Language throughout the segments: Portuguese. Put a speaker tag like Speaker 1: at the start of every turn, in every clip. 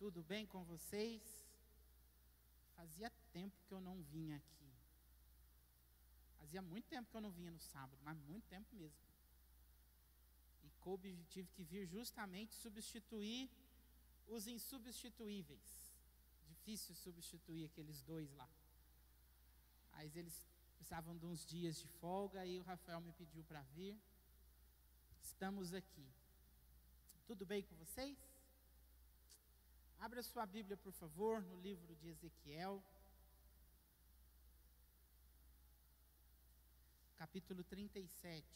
Speaker 1: Tudo bem com vocês? Fazia tempo que eu não vinha aqui. Fazia muito tempo que eu não vinha no sábado, mas muito tempo mesmo. E coube, tive que vir justamente substituir os insubstituíveis. Difícil substituir aqueles dois lá. Mas eles precisavam de uns dias de folga e o Rafael me pediu para vir. Estamos aqui. Tudo bem com vocês? Abra sua Bíblia, por favor, no livro de Ezequiel. Capítulo 37.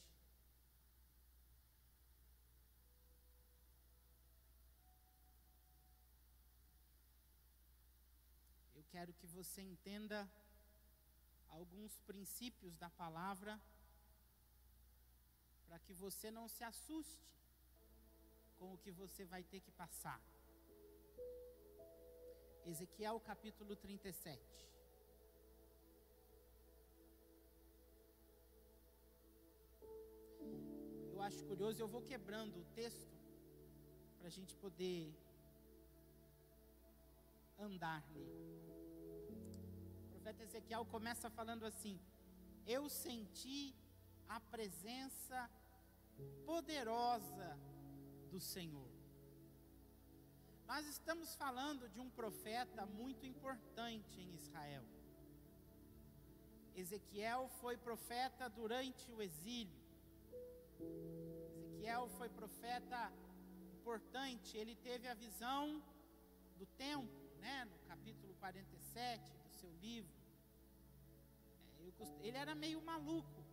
Speaker 1: Eu quero que você entenda alguns princípios da palavra para que você não se assuste com o que você vai ter que passar. Ezequiel capítulo 37. Eu acho curioso, eu vou quebrando o texto para a gente poder andar nele. O profeta Ezequiel começa falando assim: Eu senti a presença poderosa do Senhor. Nós estamos falando de um profeta muito importante em Israel. Ezequiel foi profeta durante o exílio. Ezequiel foi profeta importante, ele teve a visão do tempo, né, no capítulo 47 do seu livro. É, ele era meio maluco.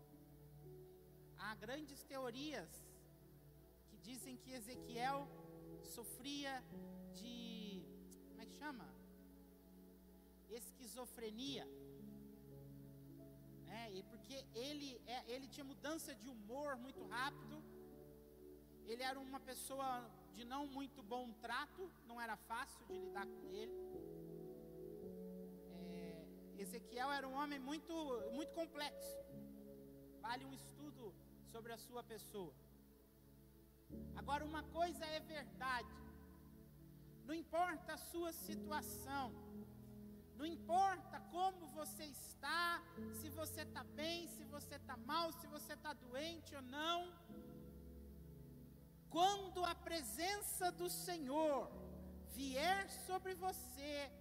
Speaker 1: Há grandes teorias que dizem que Ezequiel sofria chama? Esquizofrenia. É, porque ele, é, ele tinha mudança de humor muito rápido. Ele era uma pessoa de não muito bom trato, não era fácil de lidar com ele. É, Ezequiel era um homem muito, muito complexo. Vale um estudo sobre a sua pessoa. Agora, uma coisa é verdade: não importa a sua situação, não importa como você está, se você está bem, se você está mal, se você está doente ou não, quando a presença do Senhor vier sobre você,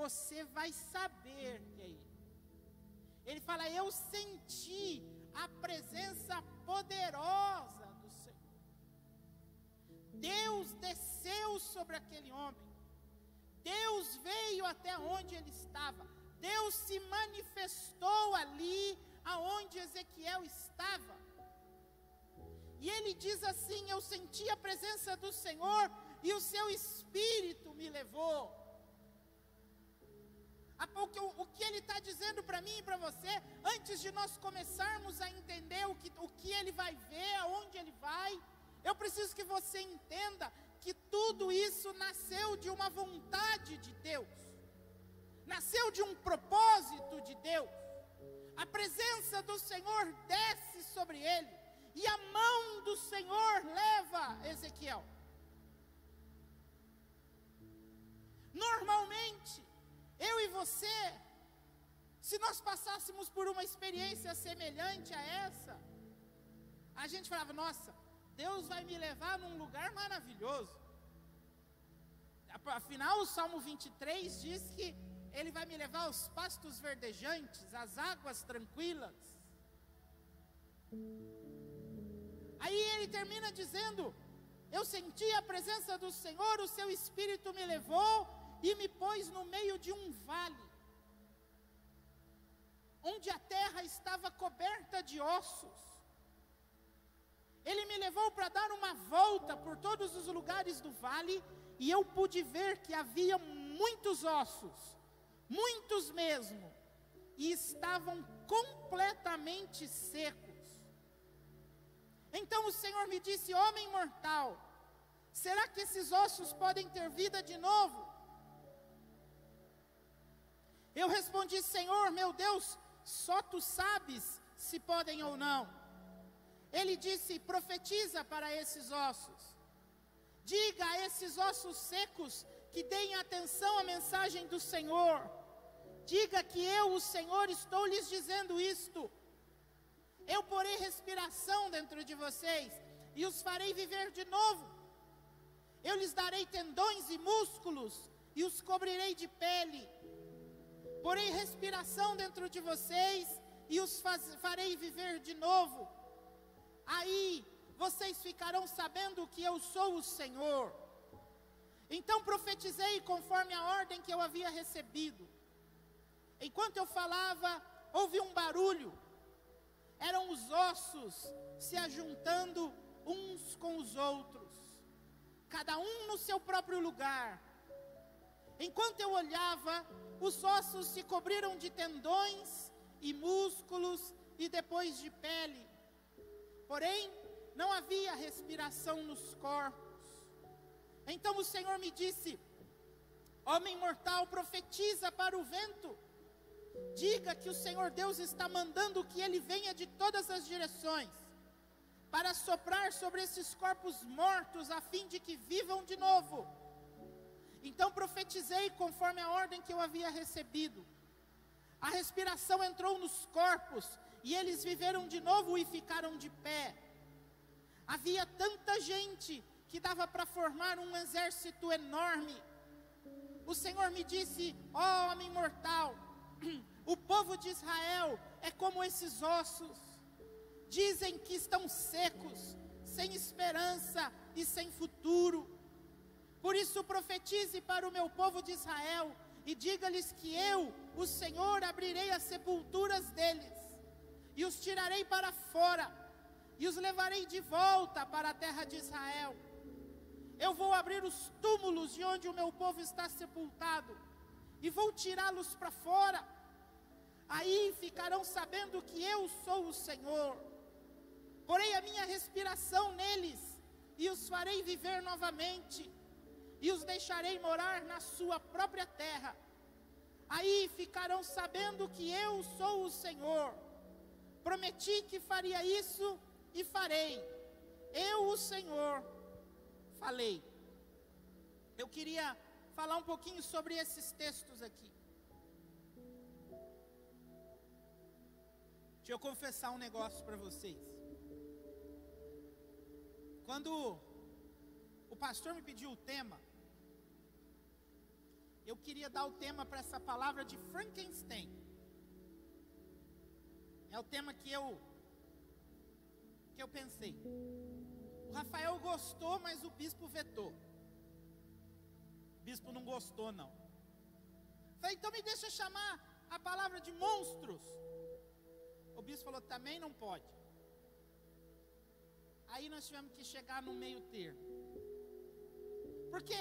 Speaker 1: você vai saber que é Ele. Fala: Eu senti a presença poderosa. Deus desceu sobre aquele homem. Deus veio até onde ele estava. Deus se manifestou ali aonde Ezequiel estava. E ele diz assim: Eu senti a presença do Senhor e o seu espírito me levou. O que, ele está dizendo para mim e para você, antes de nós começarmos a entender o que, o que ele vai ver, aonde ele vai, eu preciso que você entenda que tudo isso nasceu de uma vontade de Deus, nasceu de um propósito de Deus. A presença do Senhor desce sobre ele, e a mão do Senhor leva Ezequiel. Normalmente, eu e você, se nós passássemos por uma experiência semelhante a essa, a gente falava: nossa, Deus vai me levar num lugar maravilhoso. Afinal, o Salmo 23 diz que Ele vai me levar aos pastos verdejantes, às águas tranquilas. Aí ele termina dizendo: Eu senti a presença do Senhor, o seu espírito me levou e me pôs no meio de um vale, onde a terra estava coberta de ossos. Ele me levou para dar uma volta por todos os lugares do vale e eu pude ver que havia muitos ossos, muitos mesmo, e estavam completamente secos. Então o Senhor me disse: Homem mortal, será que esses ossos podem ter vida de novo? Eu respondi: Senhor, meu Deus, só tu sabes se podem ou não. Ele disse: profetiza para esses ossos. Diga a esses ossos secos que deem atenção à mensagem do Senhor. Diga que eu, o Senhor, estou lhes dizendo isto. Eu porei respiração dentro de vocês e os farei viver de novo. Eu lhes darei tendões e músculos e os cobrirei de pele. Porei respiração dentro de vocês e os faz, farei viver de novo. Aí vocês ficarão sabendo que eu sou o Senhor. Então profetizei conforme a ordem que eu havia recebido. Enquanto eu falava, houve um barulho. Eram os ossos se ajuntando uns com os outros, cada um no seu próprio lugar. Enquanto eu olhava, os ossos se cobriram de tendões e músculos e depois de pele. Porém, não havia respiração nos corpos. Então o Senhor me disse: Homem mortal, profetiza para o vento. Diga que o Senhor Deus está mandando que ele venha de todas as direções para soprar sobre esses corpos mortos, a fim de que vivam de novo. Então profetizei conforme a ordem que eu havia recebido. A respiração entrou nos corpos, e eles viveram de novo e ficaram de pé. Havia tanta gente que dava para formar um exército enorme. O Senhor me disse: Ó oh, homem mortal, o povo de Israel é como esses ossos dizem que estão secos, sem esperança e sem futuro. Por isso profetize para o meu povo de Israel e diga-lhes que eu, o Senhor, abrirei as sepulturas deles e os tirarei para fora e os levarei de volta para a terra de Israel. Eu vou abrir os túmulos de onde o meu povo está sepultado e vou tirá-los para fora. Aí ficarão sabendo que eu sou o Senhor porei a minha respiração neles, e os farei viver novamente, e os deixarei morar na sua própria terra. Aí ficarão sabendo que eu sou o Senhor. Prometi que faria isso e farei. Eu, o Senhor, falei. Eu queria falar um pouquinho sobre esses textos aqui. Deixa eu confessar um negócio para vocês. Quando o pastor me pediu o tema, eu queria dar o tema para essa palavra de Frankenstein. É o tema que eu que eu pensei. O Rafael gostou, mas o bispo vetou. O bispo não gostou não. Falei, então me deixa chamar a palavra de monstros. O bispo falou, também não pode. Aí nós tivemos que chegar no meio termo. Porque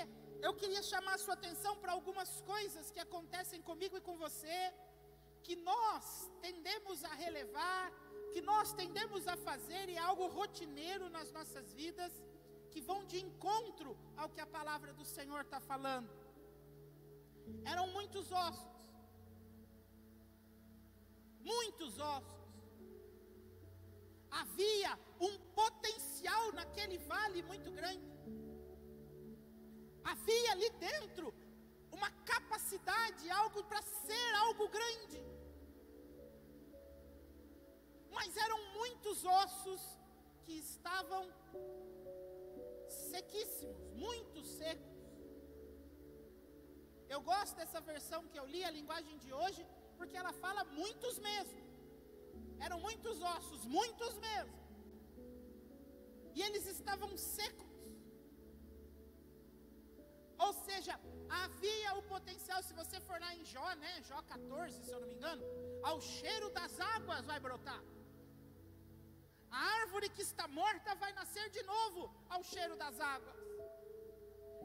Speaker 1: eu queria chamar a sua atenção para algumas coisas que acontecem comigo e com você, que nós tendemos a relevar, que nós tendemos a fazer e é algo rotineiro nas nossas vidas, que vão de encontro ao que a palavra do Senhor está falando. Eram muitos ossos, muitos ossos havia um potencial naquele vale muito grande. Havia ali dentro uma capacidade, algo para ser algo grande. Mas eram muitos ossos que estavam sequíssimos, muito secos. Eu gosto dessa versão que eu li, a linguagem de hoje, porque ela fala muitos mesmo. Eram muitos ossos, muitos mesmo. E eles estavam secos. Ou seja, havia o potencial, se você for lá em Jó, né? Jó 14, se eu não me engano, ao cheiro das águas vai brotar. A árvore que está morta vai nascer de novo ao cheiro das águas.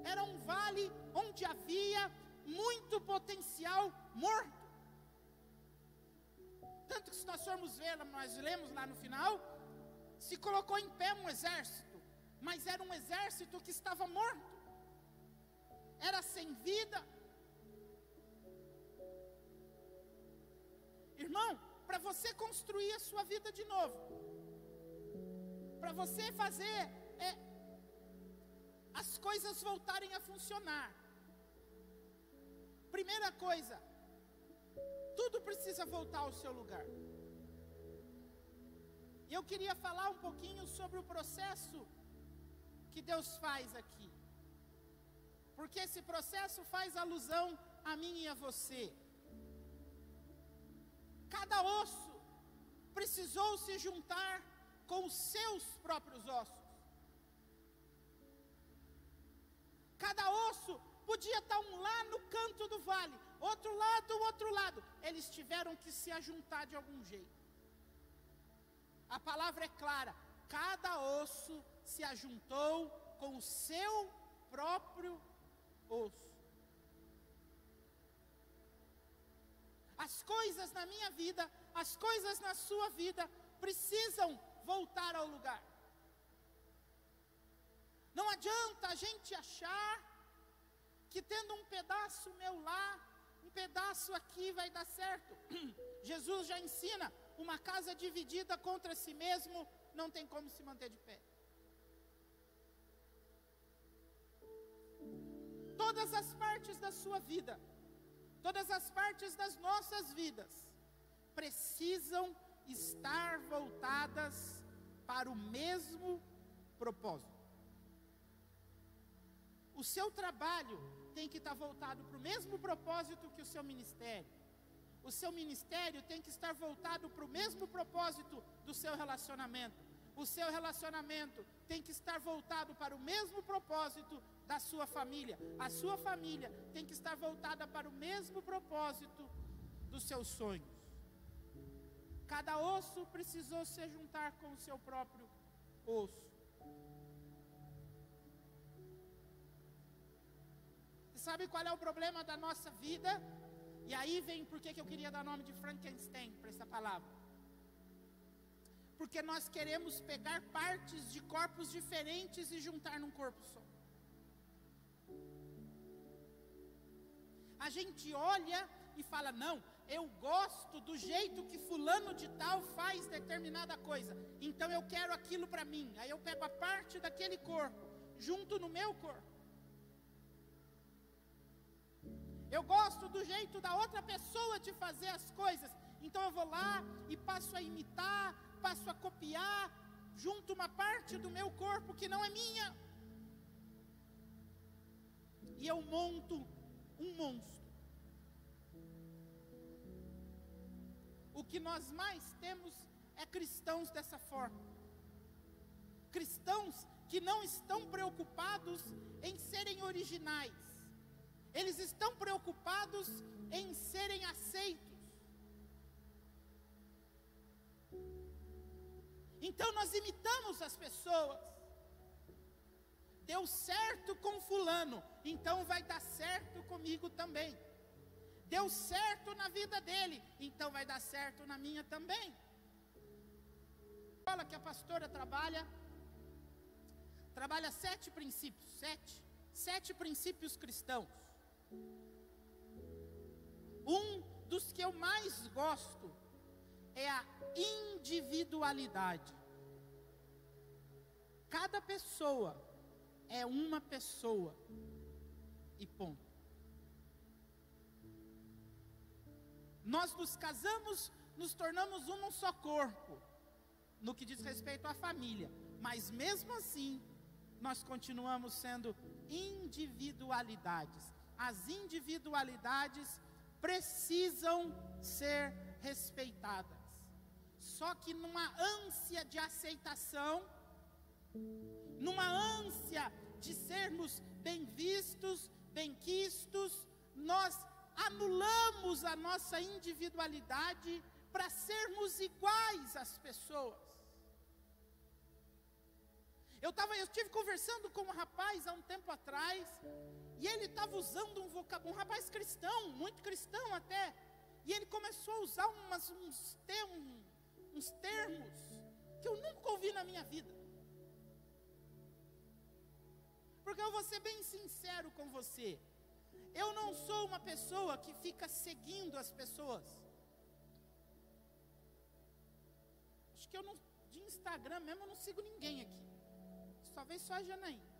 Speaker 1: Era um vale onde havia muito potencial morto. Tanto que se nós formos ver, nós lemos lá no final, se colocou em pé um exército, mas era um exército que estava morto, era sem vida. Irmão, para você construir a sua vida de novo, para você fazer, é, as coisas voltarem a funcionar. Primeira coisa, tudo precisa voltar ao seu lugar. E eu queria falar um pouquinho sobre o processo que Deus faz aqui. Porque esse processo faz alusão a mim e a você. Cada osso precisou se juntar com os seus próprios ossos. Cada osso podia estar um lá no canto do vale, outro lado, outro lado. Eles tiveram que se ajuntar de algum jeito. A palavra é clara: cada osso se ajuntou com o seu próprio osso. As coisas na minha vida, as coisas na sua vida precisam voltar ao lugar. Não adianta a gente achar que tendo um pedaço meu lá, um pedaço aqui vai dar certo. Jesus já ensina: uma casa dividida contra si mesmo não tem como se manter de pé. Todas as partes da sua vida, todas as partes das nossas vidas, precisam estar voltadas para o mesmo propósito. O seu trabalho tem que estar voltado para o mesmo propósito que o seu ministério. O seu ministério tem que estar voltado para o mesmo propósito do seu relacionamento. O seu relacionamento tem que estar voltado para o mesmo propósito da sua família. A sua família tem que estar voltada para o mesmo propósito dos seus sonhos. Cada osso precisou se juntar com o seu próprio osso. sabe qual é o problema da nossa vida? E aí vem por que eu queria dar nome de Frankenstein para essa palavra. Porque nós queremos pegar partes de corpos diferentes e juntar num corpo só. A gente olha e fala: não, eu gosto do jeito que fulano de tal faz determinada coisa, então eu quero aquilo para mim. Aí eu pego a parte daquele corpo, junto no meu corpo. Eu gosto do jeito da outra pessoa de fazer as coisas. Então eu vou lá e passo a imitar, passo a copiar, junto uma parte do meu corpo que não é minha. E eu monto um monstro. O que nós mais temos é cristãos dessa forma. Cristãos que não estão preocupados em serem originais eles estão preocupados em serem aceitos. Então nós imitamos as pessoas. Deu certo com Fulano, então vai dar certo comigo também. Deu certo na vida dele, então vai dar certo na minha também. Fala que a pastora trabalha, trabalha sete princípios, sete, sete princípios cristãos. Um dos que eu mais gosto é a individualidade. Cada pessoa é uma pessoa e ponto. Nós nos casamos, nos tornamos um só corpo, no que diz respeito à família, mas mesmo assim, nós continuamos sendo individualidades as individualidades precisam ser respeitadas. Só que numa ânsia de aceitação, numa ânsia de sermos bem vistos, bem quistos, nós anulamos a nossa individualidade para sermos iguais às pessoas. Eu, tava, eu estive conversando com um rapaz há um tempo atrás, e ele estava usando um vocabulário, um rapaz cristão, muito cristão até, e ele começou a usar umas, uns, uns termos que eu nunca ouvi na minha vida. Porque eu vou ser bem sincero com você. Eu não sou uma pessoa que fica seguindo as pessoas. Acho que eu não, de Instagram mesmo, eu não sigo ninguém aqui talvez só a Janaína.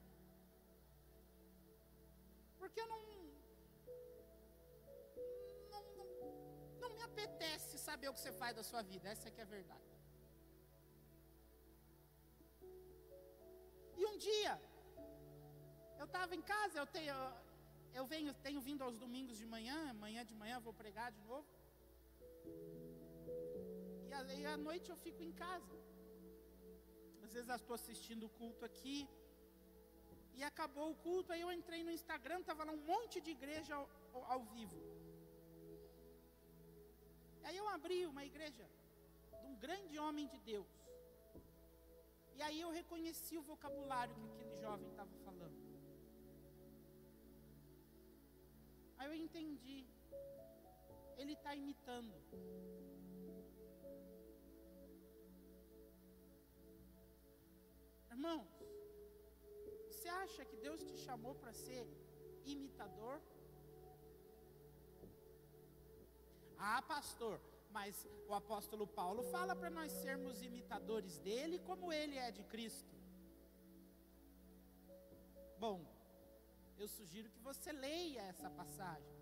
Speaker 1: Porque eu não, não, não, não me apetece saber o que você faz da sua vida. Essa é que é a verdade. E um dia, eu estava em casa, eu tenho, eu venho, tenho vindo aos domingos de manhã, amanhã de manhã vou pregar de novo. E aí à noite eu fico em casa. Às vezes eu estou assistindo o culto aqui. E acabou o culto, aí eu entrei no Instagram, estava lá um monte de igreja ao, ao vivo. Aí eu abri uma igreja de um grande homem de Deus. E aí eu reconheci o vocabulário que aquele jovem estava Aí eu entendi. Ele está imitando. Irmãos, você acha que Deus te chamou para ser imitador? Ah, pastor, mas o apóstolo Paulo fala para nós sermos imitadores dele como ele é de Cristo. Bom, eu sugiro que você leia essa passagem.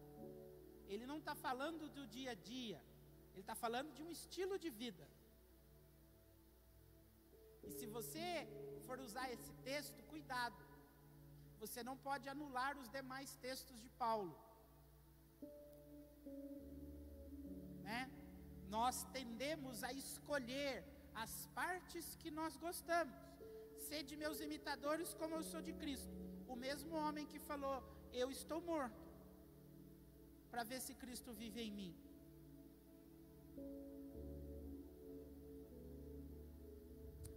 Speaker 1: Ele não está falando do dia a dia, ele está falando de um estilo de vida. E se você for usar esse texto, cuidado. Você não pode anular os demais textos de Paulo. Né? Nós tendemos a escolher as partes que nós gostamos. Sede meus imitadores, como eu sou de Cristo. O mesmo homem que falou: Eu estou morto, para ver se Cristo vive em mim.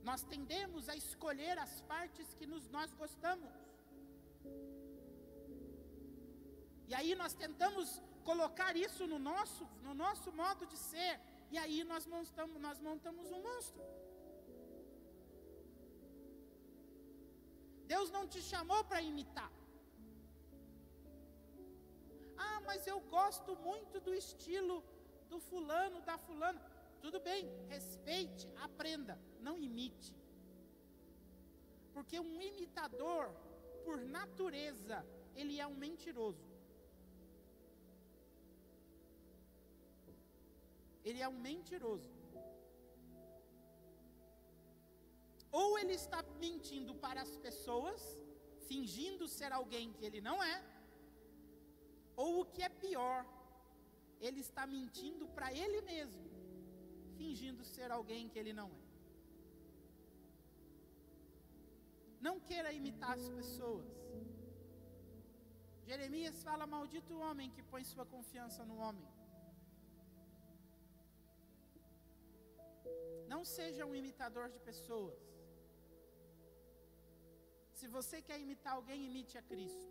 Speaker 1: Nós tendemos a escolher as partes que nos, nós gostamos. E aí nós tentamos colocar isso no nosso, no nosso modo de ser. E aí nós montamos, nós montamos um monstro. Deus não te chamou para imitar. Ah, mas eu gosto muito do estilo do fulano, da fulana. Tudo bem, respeite, aprenda, não imite. Porque um imitador, por natureza, ele é um mentiroso. Ele é um mentiroso. Ou ele está mentindo para as pessoas, fingindo ser alguém que ele não é, ou o que é pior, ele está mentindo para ele mesmo, fingindo ser alguém que ele não é. Não queira imitar as pessoas. Jeremias fala: Maldito o homem que põe sua confiança no homem. Não seja um imitador de pessoas. Se você quer imitar alguém, imite a Cristo.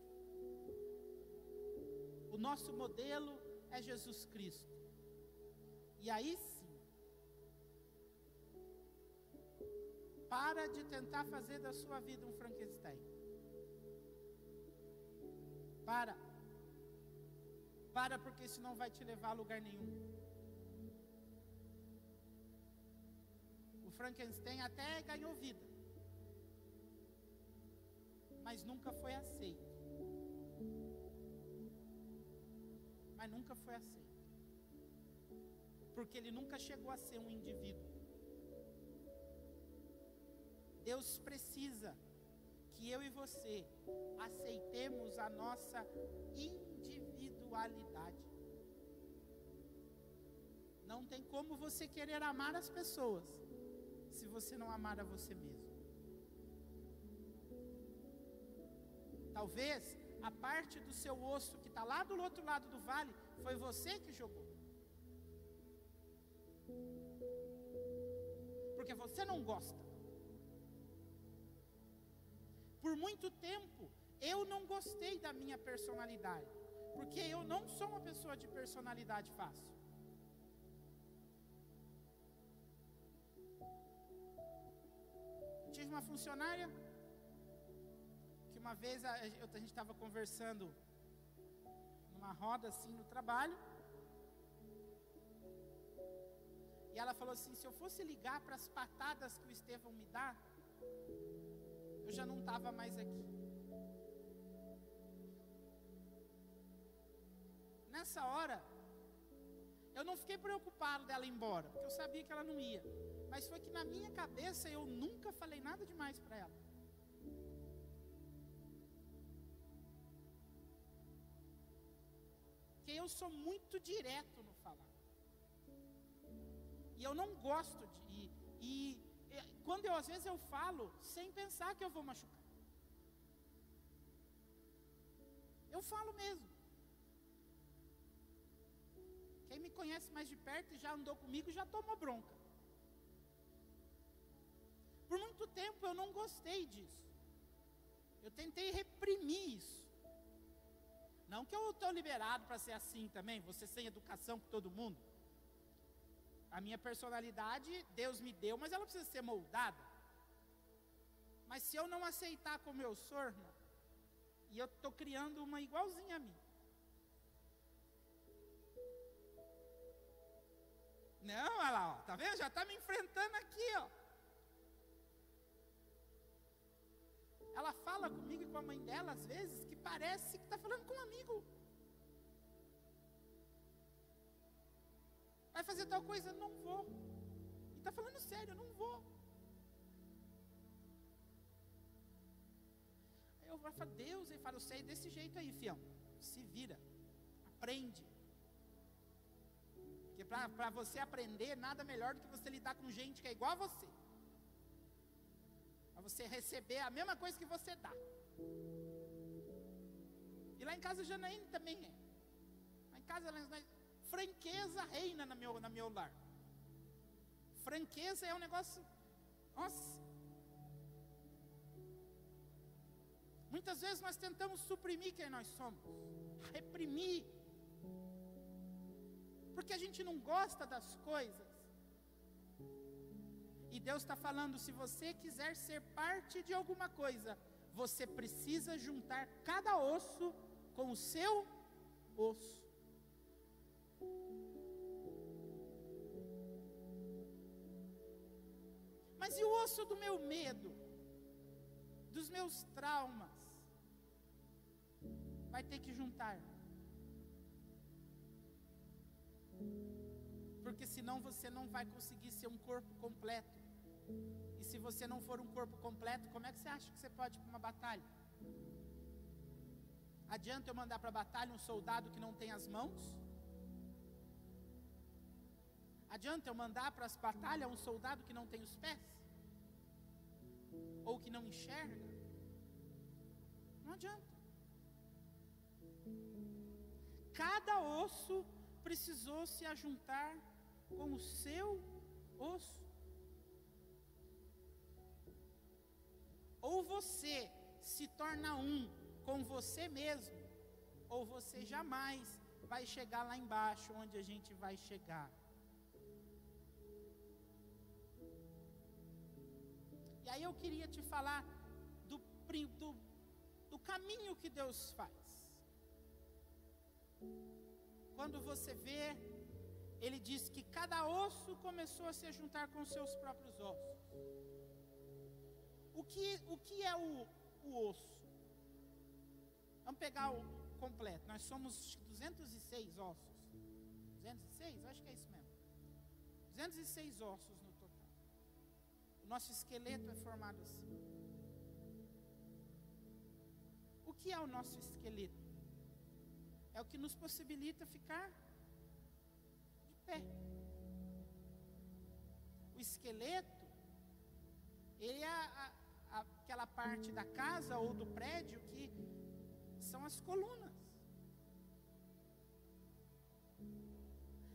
Speaker 1: O nosso modelo é Jesus Cristo. E aí sim, para de tentar fazer da sua vida um Frankenstein. Para. Para, porque isso não vai te levar a lugar nenhum. O Frankenstein até ganhou vida mas nunca foi aceito. Mas nunca foi aceito. Porque ele nunca chegou a ser um indivíduo. Deus precisa que eu e você aceitemos a nossa individualidade. Não tem como você querer amar as pessoas se você não amar a você mesmo. Talvez a parte do seu osso que está lá do outro lado do vale foi você que jogou. Porque você não gosta. Por muito tempo, eu não gostei da minha personalidade. Porque eu não sou uma pessoa de personalidade fácil. tive uma funcionária uma vez a, a gente estava conversando numa roda assim no trabalho. E ela falou assim: se eu fosse ligar para as patadas que o Estevão me dá, eu já não estava mais aqui. nessa hora, eu não fiquei preocupado dela ir embora, porque eu sabia que ela não ia. Mas foi que na minha cabeça eu nunca falei nada demais para ela. Eu sou muito direto no falar. E eu não gosto de. E, e, quando eu às vezes eu falo sem pensar que eu vou machucar. Eu falo mesmo. Quem me conhece mais de perto e já andou comigo já tomou bronca. Por muito tempo eu não gostei disso. Eu tentei reprimir isso. Não que eu estou liberado para ser assim também, você sem educação com todo mundo. A minha personalidade, Deus me deu, mas ela precisa ser moldada. Mas se eu não aceitar como eu sou, irmão, e eu estou criando uma igualzinha a mim. Não, olha lá, ó, tá vendo? Já está me enfrentando aqui, ó. Ela fala comigo e com a mãe dela, às vezes, que parece que está falando com um amigo. Vai fazer tal coisa? Não vou. E está falando sério, não vou. Aí eu falo, Deus, ele fala, eu sei desse jeito aí, fião. Se vira. Aprende. Porque para você aprender, nada melhor do que você lidar com gente que é igual a você você receber a mesma coisa que você dá. E lá em casa Janaína também é. Lá em casa, lá, franqueza reina no meu, no meu lar. Franqueza é um negócio. Nossa. Muitas vezes nós tentamos suprimir quem nós somos, reprimir, porque a gente não gosta das coisas. E Deus está falando: se você quiser ser parte de alguma coisa, você precisa juntar cada osso com o seu osso. Mas e o osso do meu medo, dos meus traumas? Vai ter que juntar. Porque senão você não vai conseguir ser um corpo completo. E se você não for um corpo completo, como é que você acha que você pode ir para uma batalha? Adianta eu mandar para a batalha um soldado que não tem as mãos? Adianta eu mandar para as batalhas um soldado que não tem os pés? Ou que não enxerga? Não adianta. Cada osso precisou se ajuntar com o seu osso. Ou você se torna um com você mesmo, ou você jamais vai chegar lá embaixo onde a gente vai chegar. E aí eu queria te falar do, do, do caminho que Deus faz. Quando você vê, ele diz que cada osso começou a se juntar com seus próprios ossos. O que, o que é o, o osso? Vamos pegar o completo. Nós somos 206 ossos. 206? Acho que é isso mesmo. 206 ossos no total. O nosso esqueleto é formado assim. O que é o nosso esqueleto? É o que nos possibilita ficar de pé. O esqueleto, ele é a, aquela parte da casa ou do prédio que são as colunas.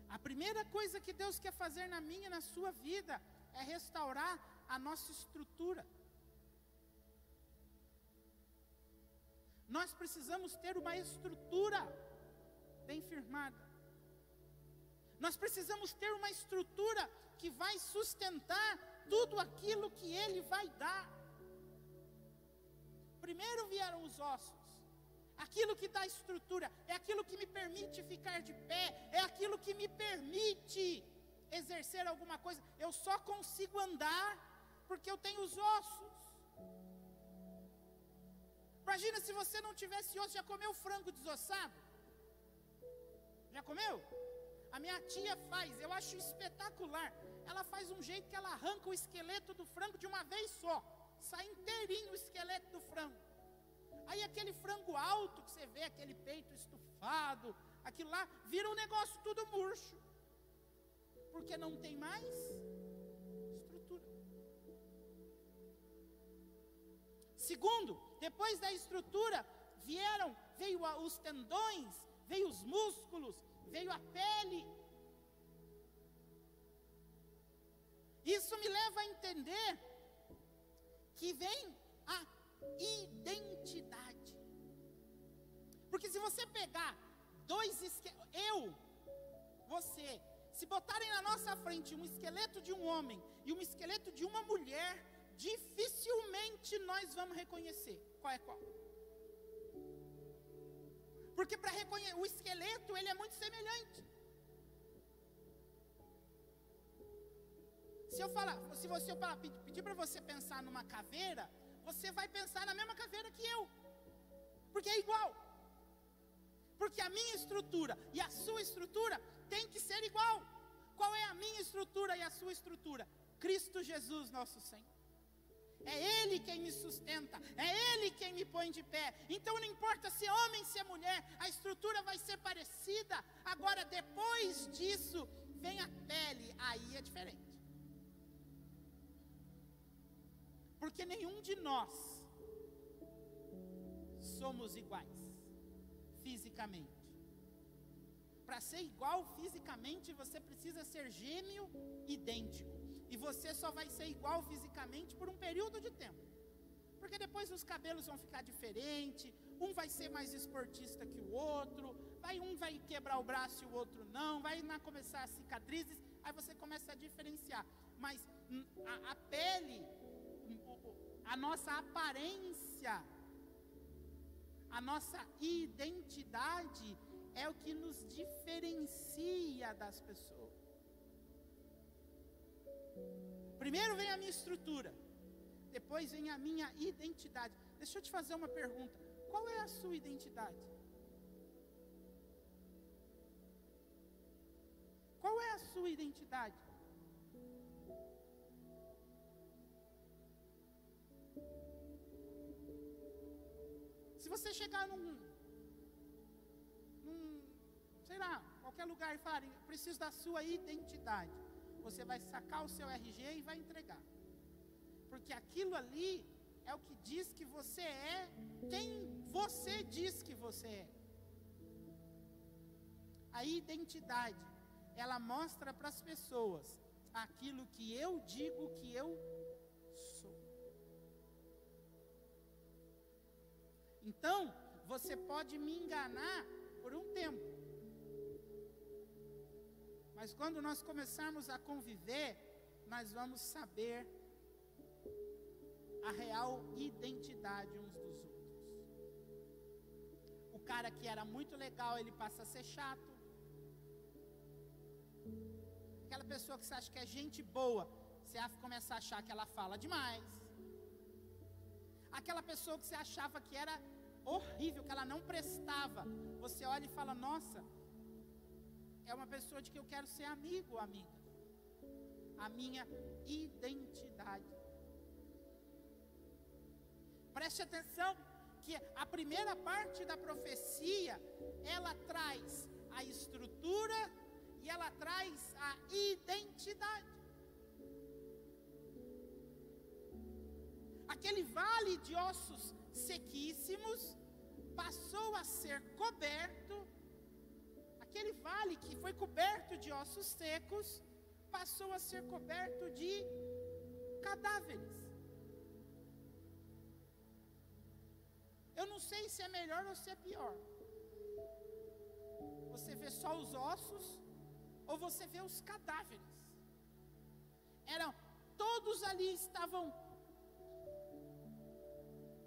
Speaker 1: A primeira coisa que Deus quer fazer na minha e na sua vida é restaurar a nossa estrutura. Nós precisamos ter uma estrutura bem firmada. Nós precisamos ter uma estrutura que vai sustentar tudo aquilo que Ele vai dar. Primeiro vieram os ossos. Aquilo que dá estrutura, é aquilo que me permite ficar de pé, é aquilo que me permite exercer alguma coisa. Eu só consigo andar porque eu tenho os ossos. Imagina se você não tivesse osso, já comeu frango desossado? Já comeu? A minha tia faz, eu acho espetacular. Ela faz um jeito que ela arranca o esqueleto do frango de uma vez só. Sai inteirinho o esqueleto do frango. Aí aquele frango alto que você vê, aquele peito estufado, aquilo lá, vira um negócio tudo murcho. Porque não tem mais estrutura. Segundo, depois da estrutura, vieram, veio os tendões, veio os músculos, veio a pele. Isso me leva a entender que vem a identidade. Porque se você pegar dois eu, você, se botarem na nossa frente um esqueleto de um homem e um esqueleto de uma mulher, dificilmente nós vamos reconhecer qual é qual. Porque para reconhecer o esqueleto, ele é muito semelhante. Se eu falar, se você pedir para você pensar numa caveira, você vai pensar na mesma caveira que eu. Porque é igual. Porque a minha estrutura e a sua estrutura tem que ser igual. Qual é a minha estrutura e a sua estrutura? Cristo Jesus, nosso Senhor. É Ele quem me sustenta, é Ele quem me põe de pé. Então não importa se é homem, se é mulher, a estrutura vai ser parecida. Agora, depois disso, vem a pele, aí é diferente. Porque nenhum de nós somos iguais fisicamente. Para ser igual fisicamente, você precisa ser gêmeo idêntico. E você só vai ser igual fisicamente por um período de tempo. Porque depois os cabelos vão ficar diferentes, um vai ser mais esportista que o outro, vai um vai quebrar o braço e o outro não, vai começar as cicatrizes, aí você começa a diferenciar. Mas hum, a, a pele, a nossa aparência, a nossa identidade é o que nos diferencia das pessoas. Primeiro vem a minha estrutura, depois vem a minha identidade. Deixa eu te fazer uma pergunta: qual é a sua identidade? Qual é a sua identidade? Se você chegar num, num, sei lá, qualquer lugar e preciso da sua identidade, você vai sacar o seu RG e vai entregar. Porque aquilo ali é o que diz que você é quem você diz que você é. A identidade, ela mostra para as pessoas aquilo que eu digo que eu Então, você pode me enganar por um tempo. Mas quando nós começarmos a conviver, nós vamos saber a real identidade uns dos outros. O cara que era muito legal, ele passa a ser chato. Aquela pessoa que você acha que é gente boa, você começa a achar que ela fala demais. Aquela pessoa que você achava que era horrível, que ela não prestava, você olha e fala: Nossa, é uma pessoa de que eu quero ser amigo amiga. A minha identidade. Preste atenção que a primeira parte da profecia, ela traz a estrutura e ela traz a identidade. Aquele vale de ossos sequíssimos passou a ser coberto aquele vale que foi coberto de ossos secos passou a ser coberto de cadáveres. Eu não sei se é melhor ou se é pior. Você vê só os ossos ou você vê os cadáveres. Eram todos ali estavam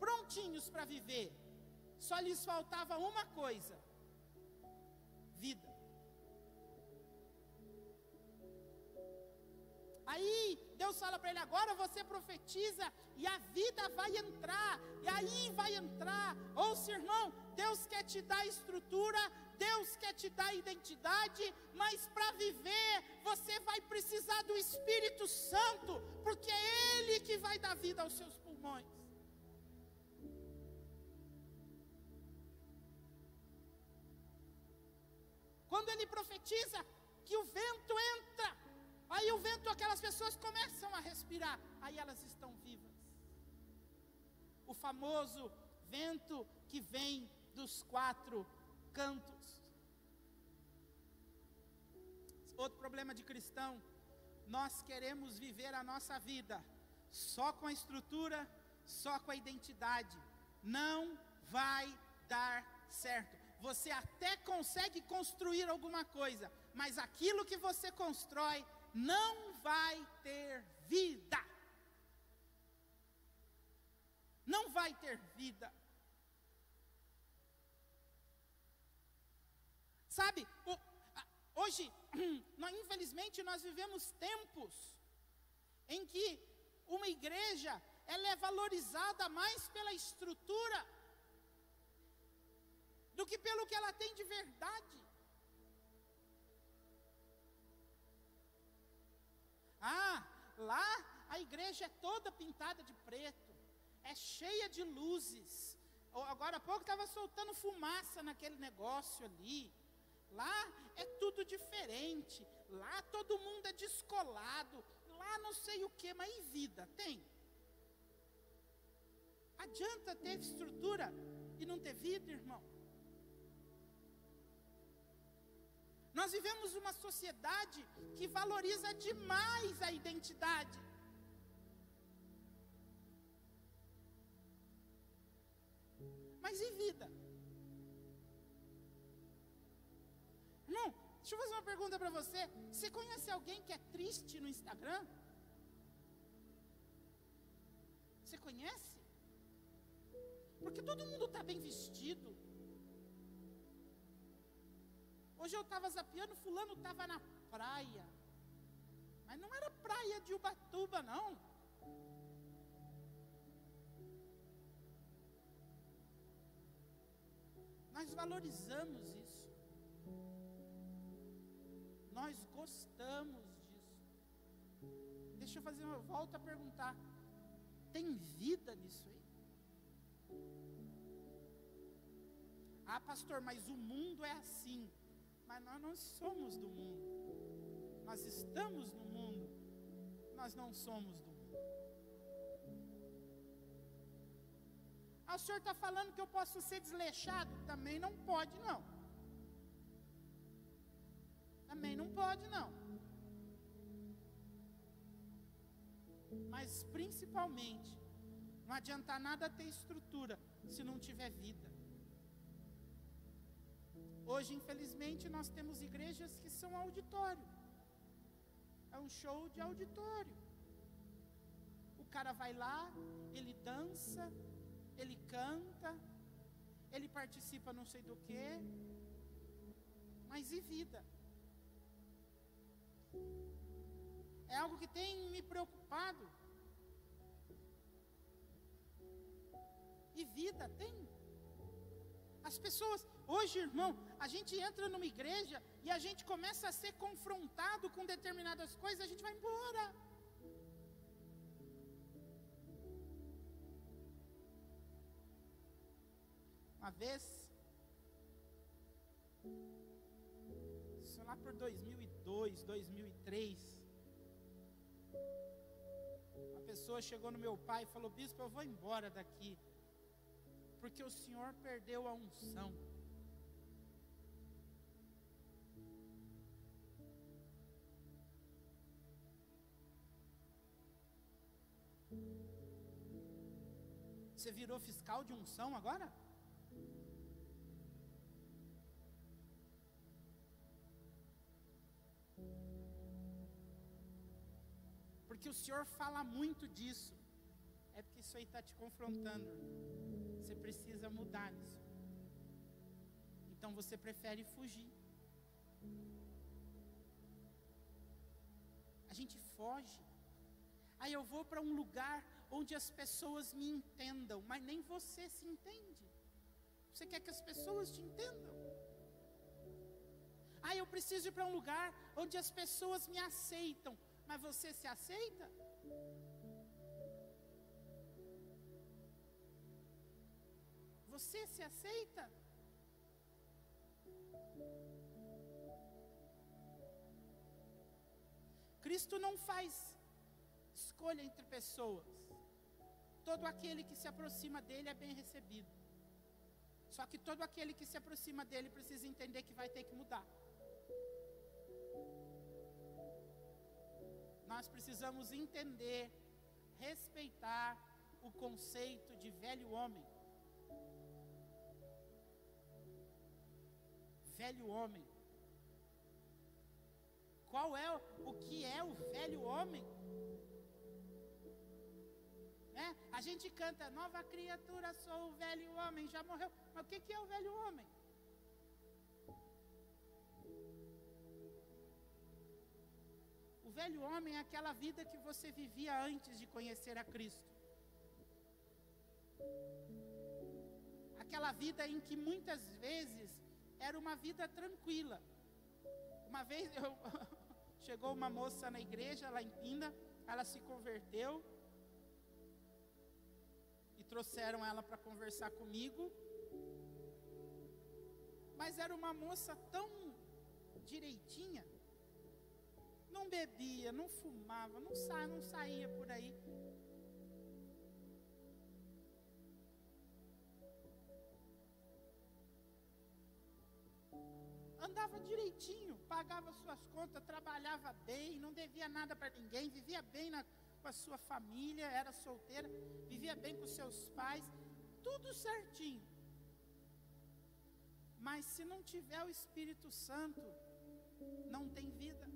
Speaker 1: prontinhos para viver. Só lhes faltava uma coisa: vida. Aí Deus fala para ele: agora você profetiza e a vida vai entrar, e aí vai entrar. Ouça, irmão, Deus quer te dar estrutura, Deus quer te da identidade, mas para viver você vai precisar do Espírito Santo, porque é Ele que vai dar vida aos seus pulmões. Profetiza que o vento entra, aí o vento, aquelas pessoas começam a respirar, aí elas estão vivas. O famoso vento que vem dos quatro cantos. Outro problema de cristão, nós queremos viver a nossa vida só com a estrutura, só com a identidade. Não vai dar certo. Você até consegue construir alguma coisa, mas aquilo que você constrói não vai ter vida. Não vai ter vida. Sabe, hoje, nós, infelizmente, nós vivemos tempos em que uma igreja ela é valorizada mais pela estrutura do que pelo que ela tem de verdade. Ah, lá a igreja é toda pintada de preto, é cheia de luzes. Agora há pouco estava soltando fumaça naquele negócio ali. Lá é tudo diferente. Lá todo mundo é descolado. Lá não sei o que, mas e vida? Tem. Adianta ter estrutura e não ter vida, irmão? Nós vivemos uma sociedade que valoriza demais a identidade. Mas e vida? Irmão, deixa eu fazer uma pergunta para você. Você conhece alguém que é triste no Instagram? Você conhece? Porque todo mundo está bem vestido. Hoje eu estava zapeando, fulano estava na praia. Mas não era praia de Ubatuba, não. Nós valorizamos isso. Nós gostamos disso. Deixa eu fazer uma volta a perguntar: tem vida nisso aí? Ah, pastor, mas o mundo é assim. Mas nós não somos do mundo. Nós estamos no mundo. Nós não somos do mundo. Ah, o senhor está falando que eu posso ser desleixado? Também não pode, não. Também não pode, não. Mas principalmente, não adianta nada ter estrutura se não tiver vida. Hoje, infelizmente, nós temos igrejas que são auditório. É um show de auditório. O cara vai lá, ele dança, ele canta, ele participa não sei do que, mas e vida? É algo que tem me preocupado. E vida tem. As pessoas, hoje, irmão, a gente entra numa igreja e a gente começa a ser confrontado com determinadas coisas, a gente vai embora. Uma vez, isso lá por 2002, 2003, uma pessoa chegou no meu pai e falou: Bispo, eu vou embora daqui, porque o senhor perdeu a unção. Você virou fiscal de unção agora? Porque o Senhor fala muito disso. É porque isso aí está te confrontando. Você precisa mudar nisso. Então você prefere fugir. A gente foge. Aí eu vou para um lugar onde as pessoas me entendam, mas nem você se entende. Você quer que as pessoas te entendam. preciso ir para um lugar onde as pessoas me aceitam. Mas você se aceita? Você se aceita? Cristo não faz escolha entre pessoas. Todo aquele que se aproxima dele é bem recebido. Só que todo aquele que se aproxima dele precisa entender que vai ter que mudar. Nós precisamos entender, respeitar o conceito de velho homem. Velho homem. Qual é o que é o velho homem? Gente canta, nova criatura, sou o velho homem, já morreu. Mas o que, é o velho homem? O velho homem é aquela vida que você vivia antes de conhecer a Cristo. Aquela vida em que muitas vezes era uma vida tranquila. Uma vez eu chegou uma moça na igreja lá em Pina, ela se converteu trouxeram ela para conversar comigo. Mas era uma moça tão direitinha, não bebia, não fumava, não, sa não saía por aí. Andava direitinho, pagava suas contas, trabalhava bem, não devia nada para ninguém, vivia bem na, com a sua família, era solteira, vivia bem com seus pais, tudo certinho. Mas se não tiver o Espírito Santo, não tem vida.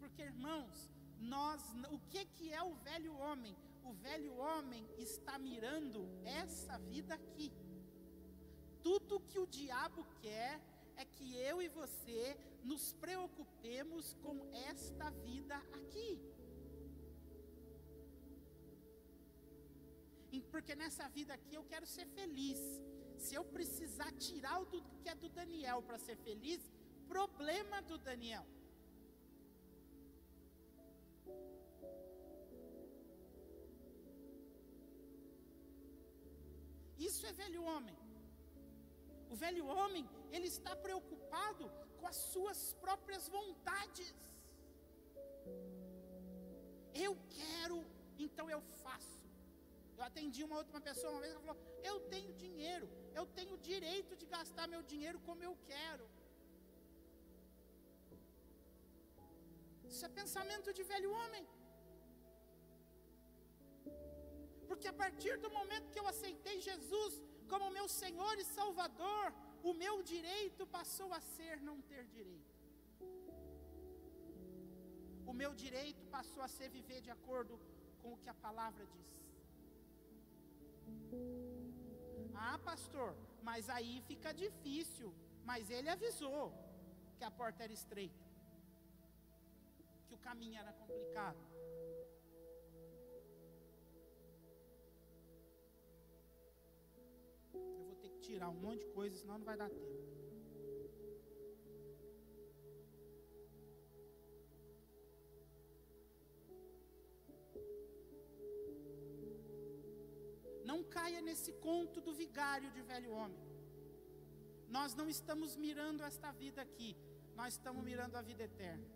Speaker 1: Porque, irmãos, nós, o que que é o velho homem? O velho homem está mirando essa vida aqui. Tudo que o diabo quer é que eu e você nos preocupemos com esta vida aqui. Porque nessa vida aqui eu quero ser feliz. Se eu precisar tirar o que é do Daniel para ser feliz, problema do Daniel. Isso é velho homem. O velho homem, ele está preocupado com as suas próprias vontades. Eu quero, então eu faço. Eu atendi uma outra pessoa uma vez, ela falou: Eu tenho dinheiro, eu tenho direito de gastar meu dinheiro como eu quero. Isso é pensamento de velho homem. Porque a partir do momento que eu aceitei Jesus como meu Senhor e Salvador, o meu direito passou a ser não ter direito. O meu direito passou a ser viver de acordo com o que a palavra diz. Ah, pastor, mas aí fica difícil. Mas ele avisou que a porta era estreita, que o caminho era complicado. Eu vou ter que tirar um monte de coisa, senão não vai dar tempo. Nesse conto do vigário de velho homem. Nós não estamos mirando esta vida aqui, nós estamos mirando a vida eterna.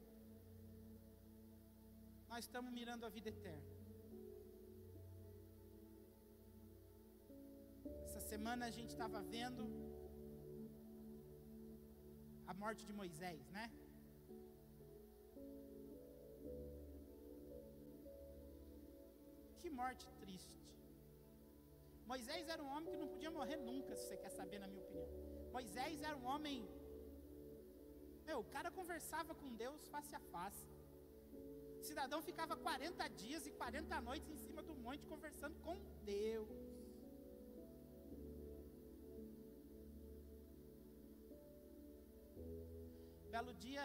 Speaker 1: Nós estamos mirando a vida eterna. Essa semana a gente estava vendo a morte de Moisés, né? Que morte triste. Moisés era um homem que não podia morrer nunca, se você quer saber, na minha opinião. Moisés era um homem. Meu, o cara conversava com Deus face a face. O cidadão ficava 40 dias e 40 noites em cima do monte conversando com Deus. Belo dia,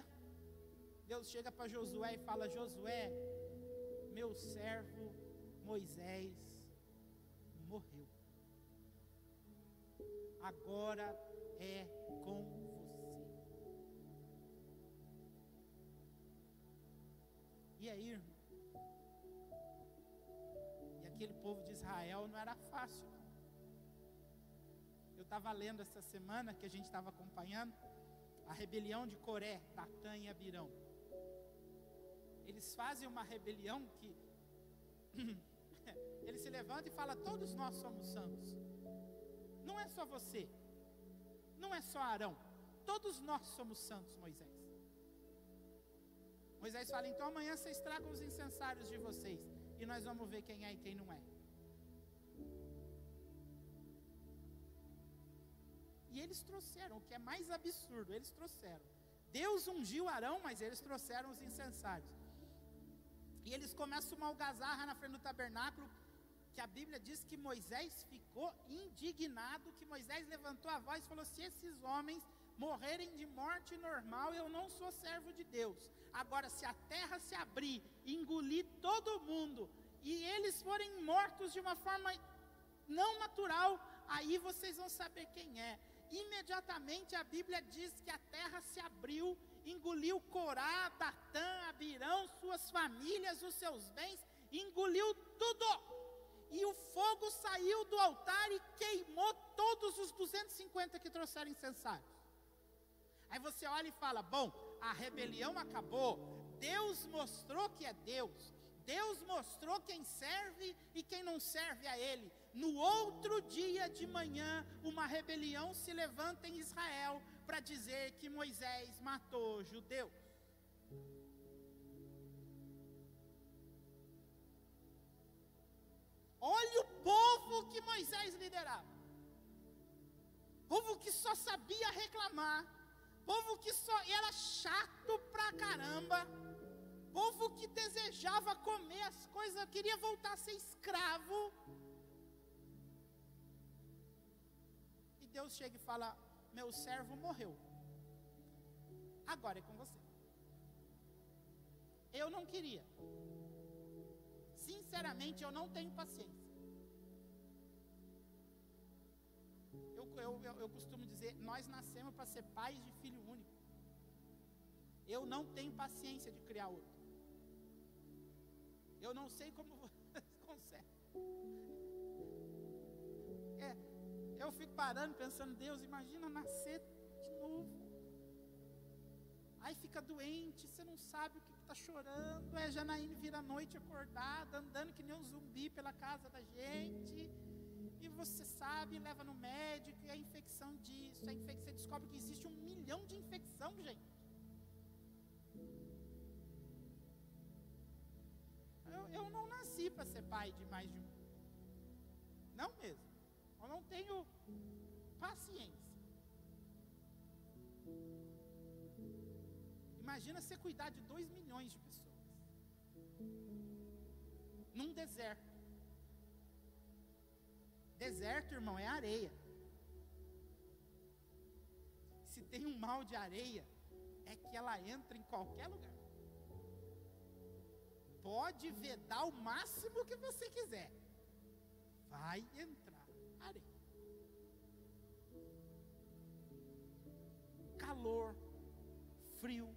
Speaker 1: Deus chega para Josué e fala: Josué, meu servo Moisés agora é com você. E aí, irmão? E aquele povo de Israel não era fácil. Eu estava lendo essa semana que a gente estava acompanhando a rebelião de Coré, Datã e Abirão. Eles fazem uma rebelião que ele se levanta e fala: Todos nós somos santos. Não é só você, não é só Arão, todos nós somos santos, Moisés. Moisés fala: Então amanhã vocês tragam os incensários de vocês e nós vamos ver quem é e quem não é. E eles trouxeram, o que é mais absurdo, eles trouxeram. Deus ungiu Arão, mas eles trouxeram os incensários. E eles começam uma algazarra na frente do tabernáculo, que a Bíblia diz que Moisés ficou indignado, que Moisés levantou a voz e falou: se esses homens morrerem de morte normal, eu não sou servo de Deus. Agora, se a terra se abrir, engolir todo mundo, e eles forem mortos de uma forma não natural, aí vocês vão saber quem é. Imediatamente a Bíblia diz que a terra se abriu, engoliu Corá, Datã, Abirão, suas famílias, os seus bens, engoliu tudo. E o fogo saiu do altar e queimou todos os 250 que trouxeram incensários. Aí você olha e fala: bom, a rebelião acabou, Deus mostrou que é Deus, Deus mostrou quem serve e quem não serve a Ele. No outro dia de manhã, uma rebelião se levanta em Israel para dizer que Moisés matou judeus. Olha o povo que Moisés liderava. Povo que só sabia reclamar. Povo que só era chato pra caramba. Povo que desejava comer as coisas, queria voltar a ser escravo. Deus chega e fala: Meu servo morreu. Agora é com você. Eu não queria. Sinceramente, eu não tenho paciência. Eu, eu, eu, costumo dizer: Nós nascemos para ser pais de filho único. Eu não tenho paciência de criar outro. Eu não sei como vocês conseguem. É, eu fico parando pensando, Deus, imagina nascer de novo. Aí fica doente, você não sabe o que está chorando. É Janaíne vira a noite acordada, andando que nem um zumbi pela casa da gente. E você sabe, leva no médico, e a infecção disso, a infecção, você descobre que existe um milhão de infecção, gente. Eu, eu não nasci para ser pai de mais de um. Não mesmo. Eu não tenho paciência. Imagina você cuidar de dois milhões de pessoas. Num deserto. Deserto, irmão, é areia. Se tem um mal de areia, é que ela entra em qualquer lugar. Pode vedar o máximo que você quiser. Vai entrar areia. Calor, frio,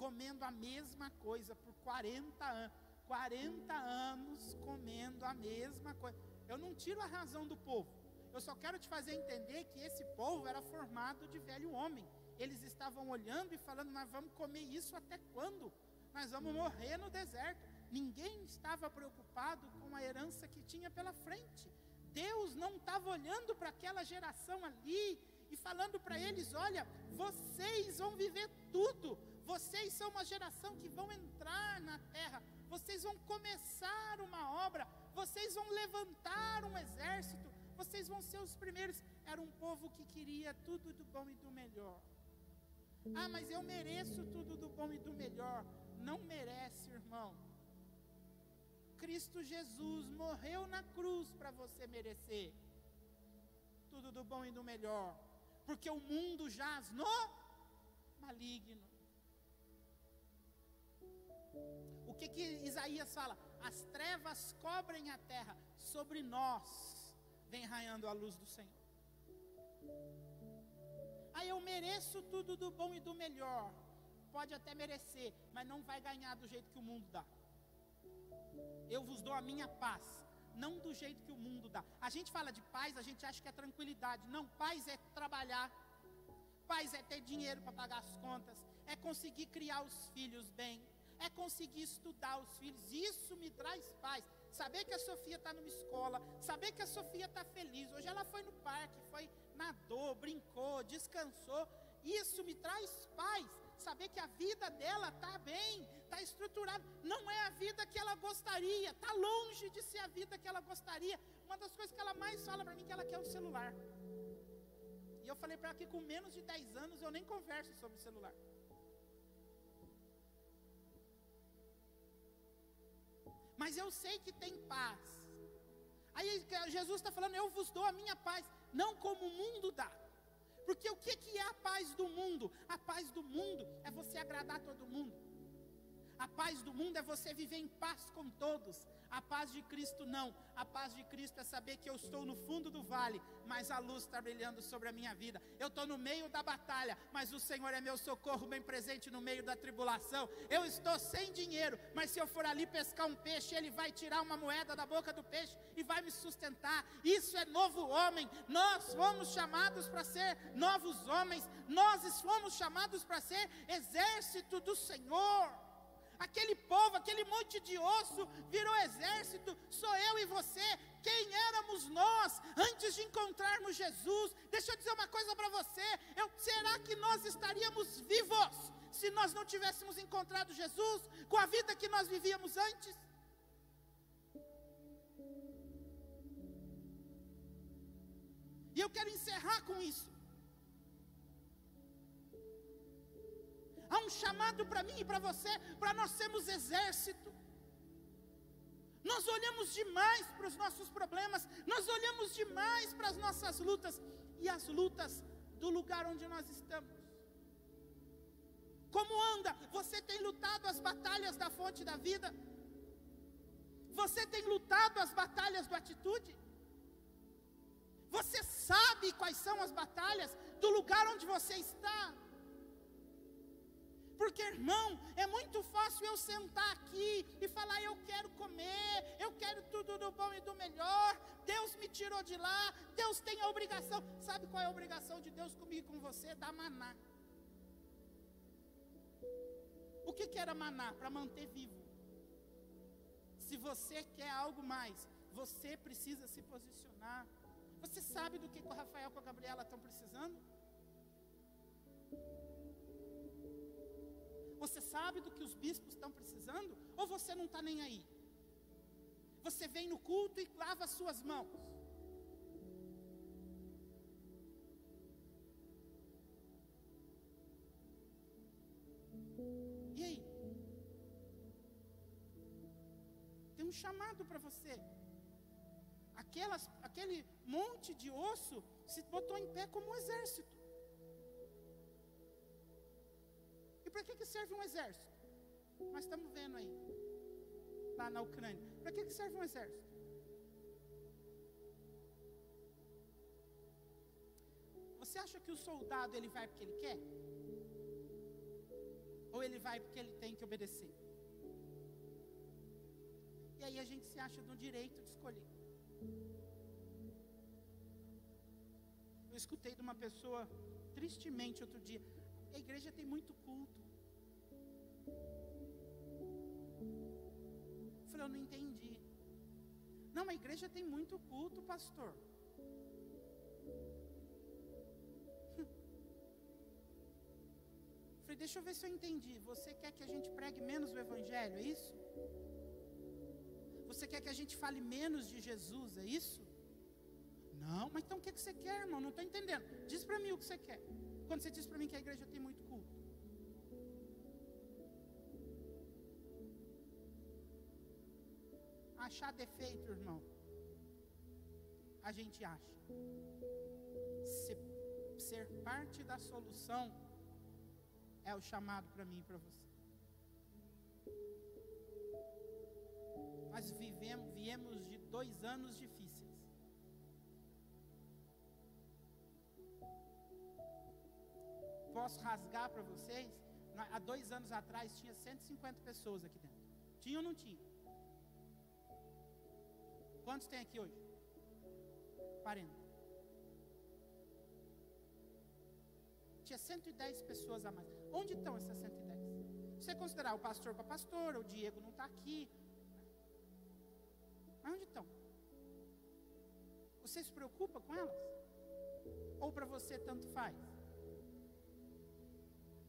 Speaker 1: comendo a mesma coisa por 40 anos. 40 anos comendo a mesma coisa. Eu não tiro a razão do povo. Eu só quero te fazer entender que esse povo era formado de velho homem. Eles estavam olhando e falando: Nós vamos comer isso até quando? Nós vamos morrer no deserto. Ninguém estava preocupado com a herança que tinha pela frente. Deus não estava olhando para aquela geração ali e falando para eles: olha, vocês vão viver tudo, vocês são uma geração que vão entrar na terra, vocês vão começar uma obra, vocês vão levantar um exército, vocês vão ser os primeiros. Era um povo que queria tudo do bom e do melhor. Ah, mas eu mereço tudo do bom e do melhor. Não merece, irmão. Cristo Jesus morreu na cruz para você merecer tudo do bom e do melhor, porque o mundo jaz no maligno. Que que Isaías fala? As trevas cobrem a terra, sobre nós vem raiando a luz do Senhor. Ah, eu mereço tudo do bom e do melhor. pode até merecer, mas não vai ganhar do jeito que o mundo dá. Eu vos dou a minha paz, não do jeito que o mundo dá. A gente fala de paz, a gente acha que é tranquilidade. Não, paz é trabalhar. Paz é ter dinheiro para pagar as contas, é conseguir criar os filhos bem, é conseguir estudar os filhos. Isso me traz paz. Saber que a Sofia está numa escola, saber que a Sofia está feliz. Hoje ela foi no parque, foi nadou, brincou, descansou. Isso me traz paz. Saber que a vida dela está bem, está estruturada. Não é a vida que ela gostaria, está longe de ser a vida que ela gostaria. Uma das coisas que ela mais fala para mim é que ela quer o celular. E eu falei para ela que com menos de 10 anos eu nem converso sobre celular. Mas eu sei que tem paz. Aí Jesus está falando, eu vos dou a minha paz, não como o mundo dá. Porque o que, que é a paz do mundo? A paz do mundo é você agradar todo mundo. A paz do mundo é você viver em paz com todos. A paz de Cristo não. A paz de Cristo é saber que eu estou no fundo do vale, mas a luz está brilhando sobre a minha vida. Eu estou no meio da batalha, mas o Senhor é meu socorro bem presente no meio da tribulação. Eu estou sem dinheiro, mas se eu for ali pescar um peixe, Ele vai tirar uma moeda da boca do peixe e vai me sustentar. Isso é novo homem. Nós fomos chamados para ser novos homens. Nós fomos chamados para ser exército do Senhor. Aquele povo, aquele monte de osso virou exército. Sou eu e você. Quem éramos nós antes de encontrarmos Jesus? Deixa eu dizer uma coisa para você. Eu, será que nós estaríamos vivos se nós não tivéssemos encontrado Jesus com a vida que nós vivíamos antes? E eu quero encerrar com isso. Há um chamado para mim e para você, para nós sermos exército. Nós olhamos demais para os nossos problemas, nós olhamos demais para as nossas lutas e as lutas do lugar onde nós estamos. Como anda? Você tem lutado as batalhas da fonte da vida? Você tem lutado as batalhas do atitude? Você sabe quais são as batalhas do lugar onde você está? Porque, irmão, é muito fácil eu sentar aqui e falar: eu quero comer, eu quero tudo do bom e do melhor. Deus me tirou de lá, Deus tem a obrigação. Sabe qual é a obrigação de Deus comigo e com você? Dar maná. O que, que era maná? Para manter vivo. Se você quer algo mais, você precisa se posicionar. Você sabe do que, o Rafael e a Gabriela estão precisando? Você sabe do que os bispos estão precisando? Ou você não está nem aí? Você vem no culto e lava as suas mãos. E aí? Tem um chamado para você. Aquelas, aquele monte de osso se botou em pé como um exército. Serve um exército? Nós estamos vendo aí, lá na Ucrânia. Para que, serve um exército? Você acha que o soldado ele vai porque ele quer? Ou ele vai porque ele tem que obedecer? E aí a gente se acha no direito de escolher. Eu escutei de uma pessoa tristemente outro dia. A igreja tem muito culto. Eu não entendi. Não, a igreja tem muito culto, pastor. falei, deixa eu ver se eu entendi. Você quer que a gente pregue menos o evangelho, é isso? Você quer que a gente fale menos de Jesus, é isso? Não, mas então o que, que você quer, irmão? Não estou entendendo. Diz para mim o que você quer. Quando você diz para mim que a igreja tem muito Achar defeito, irmão. A gente acha. Se, ser parte da solução é o chamado para mim e para você. Nós vivemos, viemos de dois anos difíceis. posso rasgar para vocês, há dois anos atrás tinha 150 pessoas aqui dentro. Tinha ou não tinha? Quantos tem aqui hoje? 40. Tinha 110 pessoas a mais. Onde estão essas 110? Se você considerar o pastor com a pastora, o Diego não está aqui. Mas onde estão? Você se preocupa com elas? Ou para você tanto faz?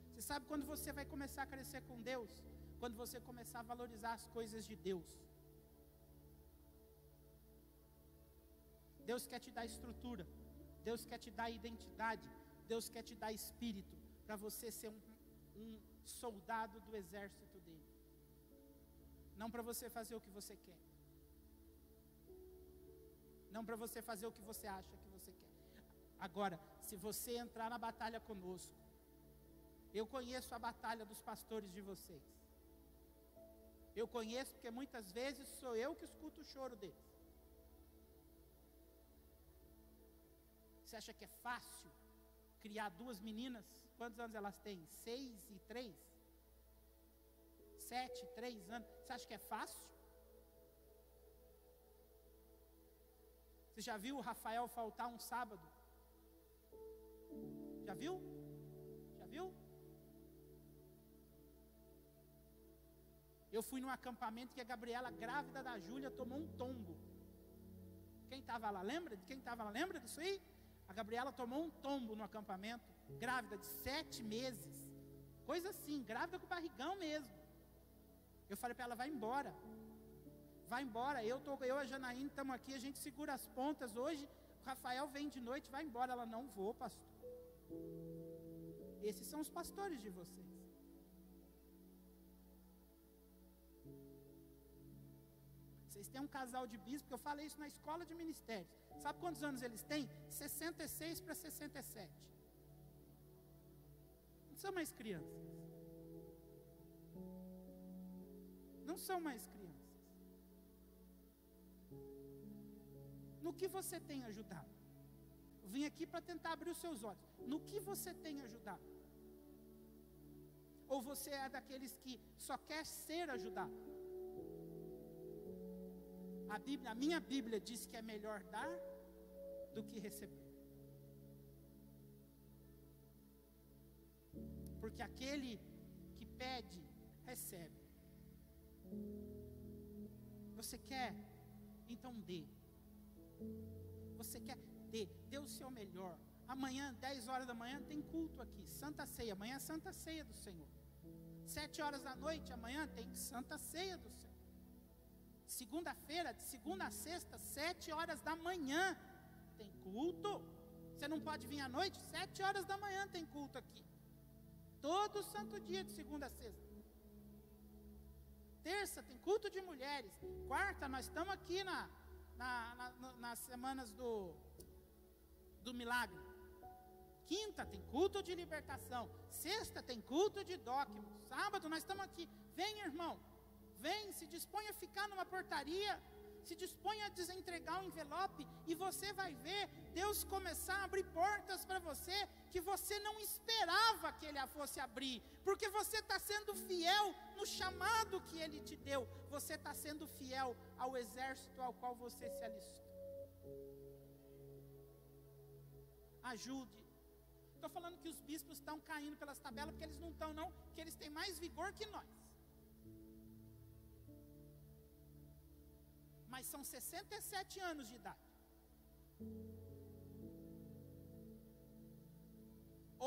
Speaker 1: Você sabe quando você vai começar a crescer com Deus? Quando você começar a valorizar as coisas de Deus. Deus quer te dar estrutura. Deus quer te dar identidade. Deus quer te dar espírito. Para você ser um, um soldado do exército dele. Não para você fazer o que você quer. Não para você fazer o que você acha que você quer. Agora, se você entrar na batalha conosco, eu conheço a batalha dos pastores de vocês. Eu conheço porque muitas vezes sou eu que escuto o choro deles. Você acha que é fácil criar duas meninas? Quantos anos elas têm? Seis e três? Sete, três anos. Você acha que é fácil? Você já viu o Rafael faltar um sábado? Já viu? Já viu? Eu fui num acampamento que a Gabriela, grávida da Júlia, tomou um tombo. Quem estava lá, lembra? Quem estava lá, lembra disso aí? A Gabriela tomou um tombo no acampamento, grávida de sete meses. Coisa assim, grávida com barrigão mesmo. Eu falei para ela, vai embora. Vai embora. Eu, tô, eu a Janaína estamos aqui, a gente segura as pontas. Hoje, o Rafael vem de noite, vai embora. Ela, não vou, pastor. Esses são os pastores de vocês. Vocês têm um casal de bispos, eu falei isso na escola de ministérios. Sabe quantos anos eles têm? 66 para 67. Não são mais crianças. Não são mais crianças. No que você tem ajudado? Eu vim aqui para tentar abrir os seus olhos. No que você tem ajudado? Ou você é daqueles que só quer ser ajudado? A, Bíblia, a minha Bíblia diz que é melhor dar do que receber. Porque aquele que pede, recebe. Você quer? Então dê. Você quer? Dê. Dê o seu melhor. Amanhã, 10 horas da manhã, tem culto aqui. Santa Ceia. Amanhã é Santa Ceia do Senhor. Sete horas da noite, amanhã tem Santa Ceia do Senhor. Segunda-feira, de segunda a sexta, sete horas da manhã, tem culto. Você não pode vir à noite? Sete horas da manhã tem culto aqui. Todo santo dia, de segunda a sexta. Terça tem culto de mulheres. Quarta, nós estamos aqui na, na, na, nas semanas do, do milagre. Quinta tem culto de libertação. Sexta tem culto de dogma. Sábado nós estamos aqui. Vem, irmão. Vem, se dispõe a ficar numa portaria se dispõe a desentregar o envelope e você vai ver Deus começar a abrir portas para você que você não esperava que Ele a fosse abrir, porque você está sendo fiel no chamado que Ele te deu, você está sendo fiel ao exército ao qual você se alistou. Ajude. Estou falando que os bispos estão caindo pelas tabelas, porque eles não estão, não, que eles têm mais vigor que nós. Mas são 67 anos de idade.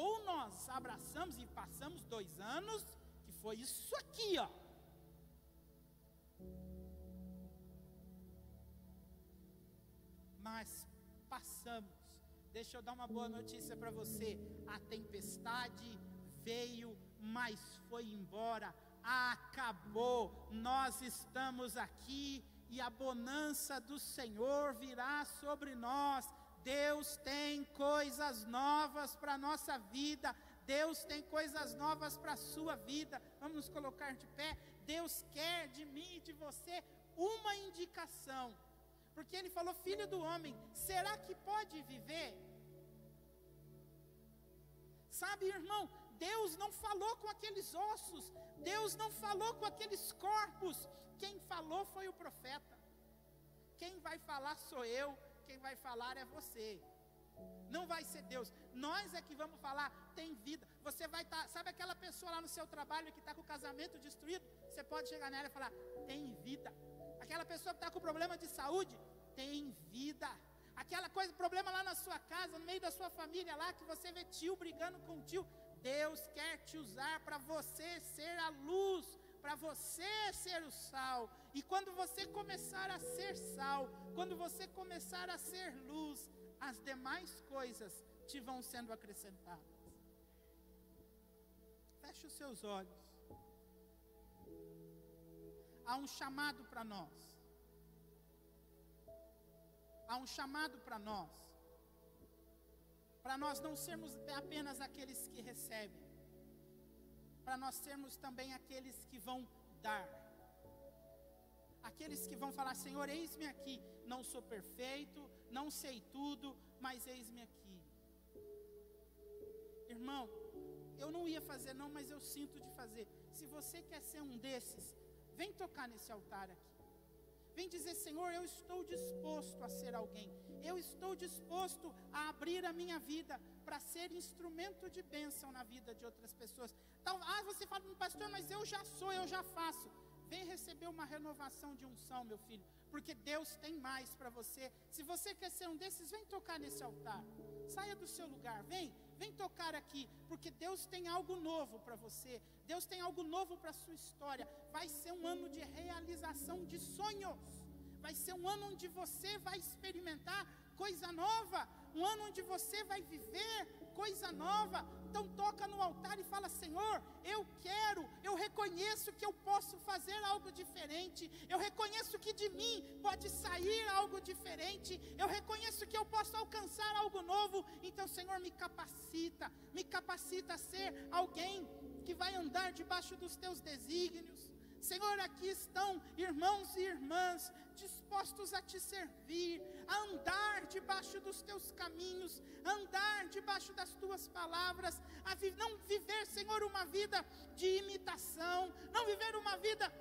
Speaker 1: Ou nós abraçamos e passamos dois anos, que foi isso aqui, ó. Mas passamos. Deixa eu dar uma boa notícia para você. A tempestade veio, mas foi embora. Acabou. Nós estamos aqui e a bonança do Senhor virá sobre nós. Deus tem coisas novas para a nossa vida. Deus tem coisas novas para a sua vida. Vamos nos colocar de pé. Deus quer de mim e de você uma indicação. Porque ele falou: Filho do homem, será que pode viver? Sabe, irmão, Deus não falou com aqueles ossos, Deus não falou com aqueles corpos. Quem falou foi o profeta. Quem vai falar sou eu, quem vai falar é você. Não vai ser Deus. Nós é que vamos falar, tem vida. Você vai estar, tá, sabe aquela pessoa lá no seu trabalho que está com o casamento destruído? Você pode chegar nela e falar, tem vida. Aquela pessoa que está com problema de saúde, tem vida. Aquela coisa, problema lá na sua casa, no meio da sua família lá, que você vê tio brigando com tio. Deus quer te usar para você ser a luz, para você ser o sal. E quando você começar a ser sal, quando você começar a ser luz, as demais coisas te vão sendo acrescentadas. Feche os seus olhos. Há um chamado para nós. Há um chamado para nós. Para nós não sermos apenas aqueles que recebem, para nós sermos também aqueles que vão dar. Aqueles que vão falar: Senhor, eis-me aqui. Não sou perfeito, não sei tudo, mas eis-me aqui. Irmão, eu não ia fazer, não, mas eu sinto de fazer. Se você quer ser um desses, vem tocar nesse altar aqui. Vem dizer, Senhor, eu estou disposto a ser alguém. Eu estou disposto a abrir a minha vida para ser instrumento de bênção na vida de outras pessoas. Então, ah, você fala, pastor, mas eu já sou, eu já faço. Vem receber uma renovação de unção, meu filho, porque Deus tem mais para você. Se você quer ser um desses, vem tocar nesse altar. Saia do seu lugar, vem, vem tocar aqui, porque Deus tem algo novo para você. Deus tem algo novo para sua história. Vai ser um ano de realização de sonhos. Vai ser um ano onde você vai experimentar coisa nova, um ano onde você vai viver coisa nova. Então toca no altar e fala: Senhor, eu quero, eu reconheço que eu posso fazer algo diferente. Eu reconheço que de mim pode sair algo diferente. Eu reconheço que eu posso alcançar algo novo. Então, Senhor, me capacita, me capacita a ser alguém que vai andar debaixo dos teus desígnios. Senhor, aqui estão irmãos e irmãs dispostos a te servir, andar debaixo dos teus caminhos, andar debaixo das tuas palavras, a vi não viver, Senhor, uma vida de imitação, não viver uma vida,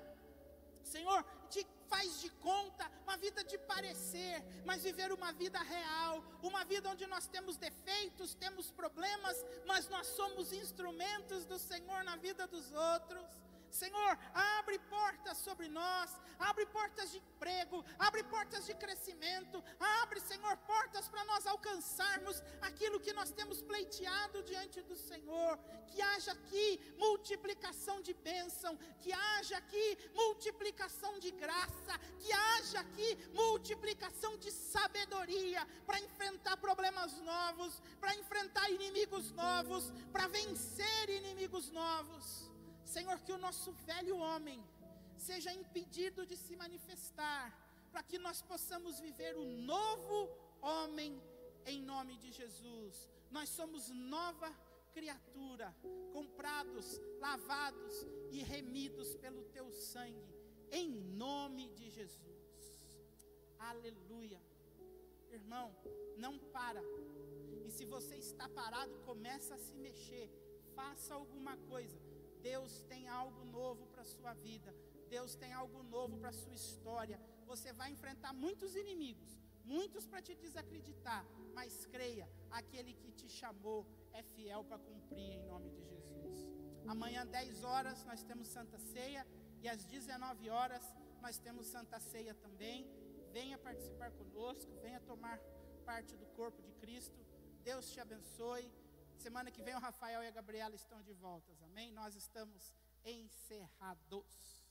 Speaker 1: Senhor, de faz de conta, uma vida de parecer, mas viver uma vida real, uma vida onde nós temos defeitos, temos problemas, mas nós somos instrumentos do Senhor na vida dos outros. Senhor, abre portas sobre nós, abre portas de emprego, abre portas de crescimento, abre, Senhor, portas para nós alcançarmos aquilo que nós temos pleiteado diante do Senhor. Que haja aqui multiplicação de bênção, que haja aqui multiplicação de graça, que haja aqui multiplicação de sabedoria para enfrentar problemas novos, para enfrentar inimigos novos, para vencer inimigos novos. Senhor, que o nosso velho homem seja impedido de se manifestar, para que nós possamos viver o novo homem em nome de Jesus. Nós somos nova criatura, comprados, lavados e remidos pelo teu sangue, em nome de Jesus. Aleluia. Irmão, não para. E se você está parado, começa a se mexer. Faça alguma coisa Deus tem algo novo para a sua vida. Deus tem algo novo para a sua história. Você vai enfrentar muitos inimigos, muitos para te desacreditar, mas creia, aquele que te chamou é fiel para cumprir em nome de Jesus. Amanhã, 10 horas, nós temos Santa Ceia e às 19 horas nós temos Santa Ceia também. Venha participar conosco, venha tomar parte do corpo de Cristo. Deus te abençoe. Semana que vem o Rafael e a Gabriela estão de volta, amém? Nós estamos encerrados.